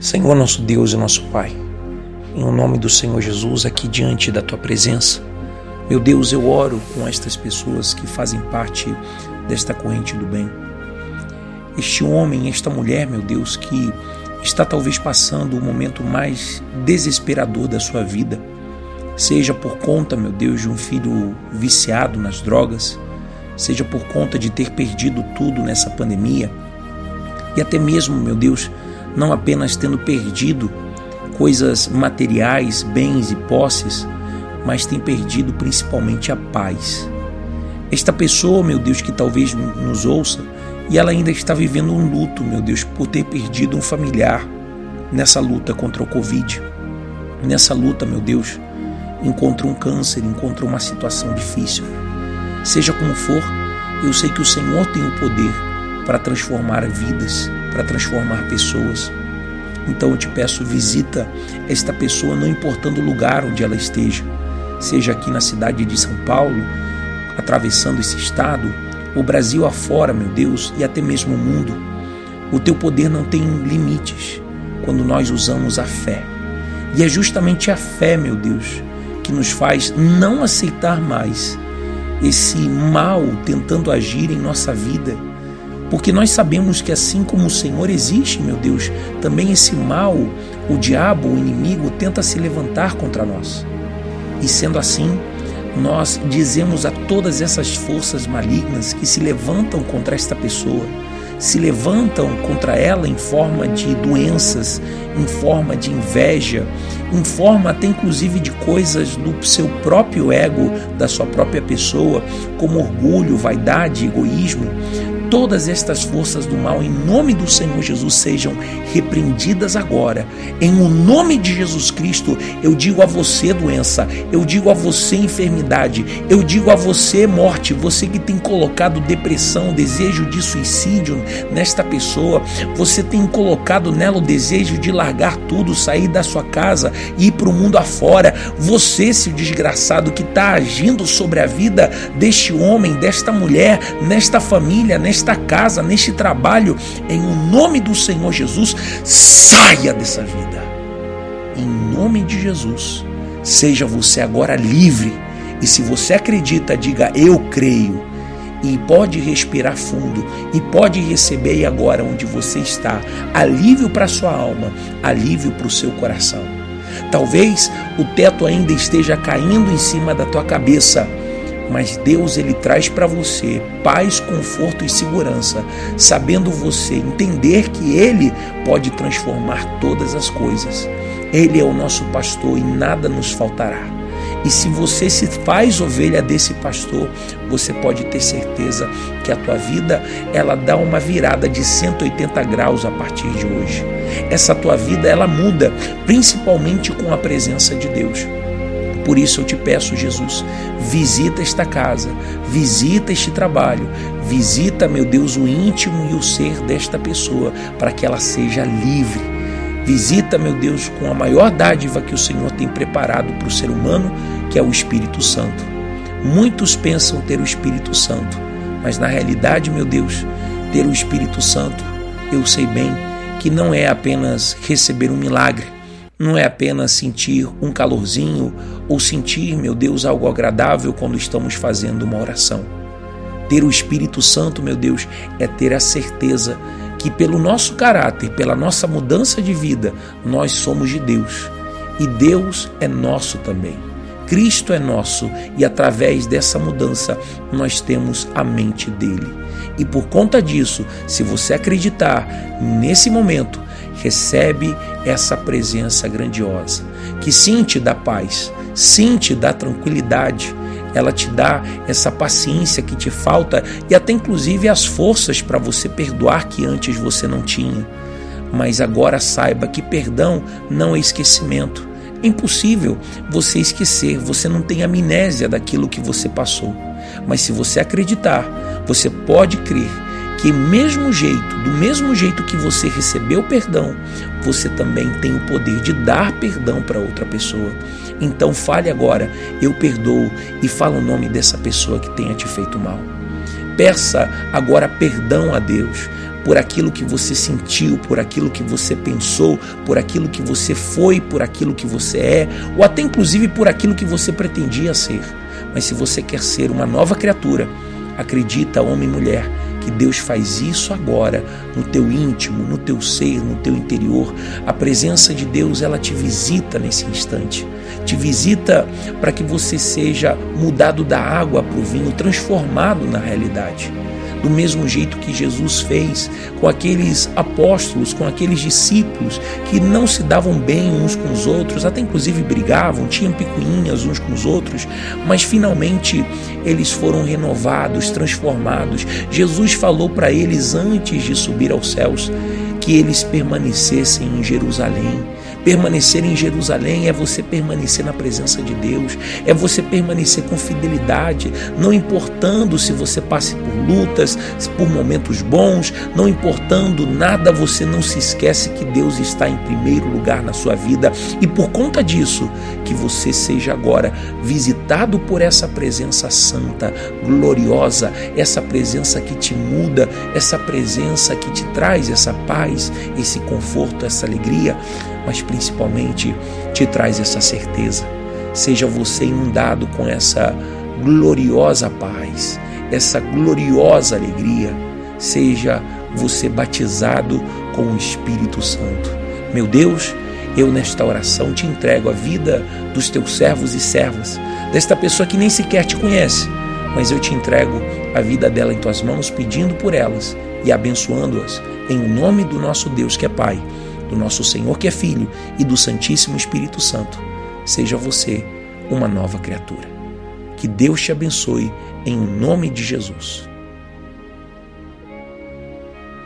Senhor nosso Deus e nosso Pai, em o nome do Senhor Jesus, aqui diante da tua presença, meu Deus, eu oro com estas pessoas que fazem parte desta corrente do bem. Este homem, esta mulher, meu Deus, que está talvez passando o momento mais desesperador da sua vida, seja por conta, meu Deus, de um filho viciado nas drogas, seja por conta de ter perdido tudo nessa pandemia, e até mesmo, meu Deus, não apenas tendo perdido coisas materiais, bens e posses, mas tem perdido principalmente a paz. Esta pessoa, meu Deus, que talvez nos ouça, e ela ainda está vivendo um luto, meu Deus, por ter perdido um familiar nessa luta contra o Covid. Nessa luta, meu Deus, encontra um câncer, encontra uma situação difícil. Seja como for, eu sei que o Senhor tem o poder para transformar vidas, para transformar pessoas. Então eu te peço, visita esta pessoa, não importando o lugar onde ela esteja, seja aqui na cidade de São Paulo, atravessando esse estado, o Brasil afora, meu Deus, e até mesmo o mundo. O teu poder não tem limites quando nós usamos a fé. E é justamente a fé, meu Deus, que nos faz não aceitar mais esse mal tentando agir em nossa vida porque nós sabemos que assim como o Senhor existe, meu Deus, também esse mal, o diabo, o inimigo, tenta se levantar contra nós. E sendo assim, nós dizemos a todas essas forças malignas que se levantam contra esta pessoa, se levantam contra ela em forma de doenças, em forma de inveja, em forma até inclusive de coisas do seu próprio ego, da sua própria pessoa, como orgulho, vaidade, egoísmo todas estas forças do mal, em nome do Senhor Jesus, sejam repreendidas agora. Em o nome de Jesus Cristo, eu digo a você, doença, eu digo a você, enfermidade, eu digo a você, morte, você que tem colocado depressão, desejo de suicídio nesta pessoa, você tem colocado nela o desejo de largar tudo, sair da sua casa e ir para o mundo afora. Você, seu desgraçado, que está agindo sobre a vida deste homem, desta mulher, nesta família, nesta nesta casa, neste trabalho, em o nome do Senhor Jesus, saia dessa vida. Em nome de Jesus, seja você agora livre. E se você acredita, diga eu creio. E pode respirar fundo e pode receber agora onde você está alívio para sua alma, alívio para o seu coração. Talvez o teto ainda esteja caindo em cima da tua cabeça mas Deus ele traz para você paz, conforto e segurança, sabendo você entender que ele pode transformar todas as coisas. Ele é o nosso pastor e nada nos faltará. E se você se faz ovelha desse pastor, você pode ter certeza que a tua vida ela dá uma virada de 180 graus a partir de hoje. Essa tua vida ela muda, principalmente com a presença de Deus. Por isso eu te peço, Jesus, visita esta casa, visita este trabalho, visita, meu Deus, o íntimo e o ser desta pessoa, para que ela seja livre. Visita, meu Deus, com a maior dádiva que o Senhor tem preparado para o ser humano, que é o Espírito Santo. Muitos pensam ter o Espírito Santo, mas na realidade, meu Deus, ter o Espírito Santo, eu sei bem que não é apenas receber um milagre, não é apenas sentir um calorzinho ou sentir, meu Deus, algo agradável quando estamos fazendo uma oração. Ter o Espírito Santo, meu Deus, é ter a certeza que pelo nosso caráter, pela nossa mudança de vida, nós somos de Deus e Deus é nosso também. Cristo é nosso e através dessa mudança nós temos a mente dele. E por conta disso, se você acreditar nesse momento, recebe essa presença grandiosa, que sim te dá paz, sim te dá tranquilidade, ela te dá essa paciência que te falta e até inclusive as forças para você perdoar que antes você não tinha. Mas agora saiba que perdão não é esquecimento. É impossível você esquecer, você não tem amnésia daquilo que você passou. Mas se você acreditar, você pode crer que mesmo jeito, do mesmo jeito que você recebeu perdão, você também tem o poder de dar perdão para outra pessoa. Então fale agora, eu perdoo e fala o nome dessa pessoa que tenha te feito mal. Peça agora perdão a Deus. por aquilo que você sentiu, por aquilo que você pensou, por aquilo que você foi, por aquilo que você é, ou até inclusive por aquilo que você pretendia ser. Mas se você quer ser uma nova criatura, acredita, homem e mulher, que Deus faz isso agora no teu íntimo, no teu ser, no teu interior. A presença de Deus, ela te visita nesse instante. Te visita para que você seja mudado da água para o vinho, transformado na realidade do mesmo jeito que Jesus fez com aqueles apóstolos, com aqueles discípulos que não se davam bem uns com os outros, até inclusive brigavam, tinham picuinhas uns com os outros, mas finalmente eles foram renovados, transformados. Jesus falou para eles antes de subir aos céus que eles permanecessem em Jerusalém Permanecer em Jerusalém é você permanecer na presença de Deus, é você permanecer com fidelidade, não importando se você passe por lutas, por momentos bons, não importando nada, você não se esquece que Deus está em primeiro lugar na sua vida. E por conta disso, que você seja agora visitado por essa presença santa, gloriosa, essa presença que te muda, essa presença que te traz essa paz, esse conforto, essa alegria mas principalmente te traz essa certeza. Seja você inundado com essa gloriosa paz, essa gloriosa alegria. Seja você batizado com o Espírito Santo. Meu Deus, eu nesta oração te entrego a vida dos teus servos e servas, desta pessoa que nem sequer te conhece, mas eu te entrego a vida dela em tuas mãos, pedindo por elas e abençoando-as, em nome do nosso Deus que é Pai do nosso Senhor que é Filho e do Santíssimo Espírito Santo, seja você uma nova criatura. Que Deus te abençoe em nome de Jesus.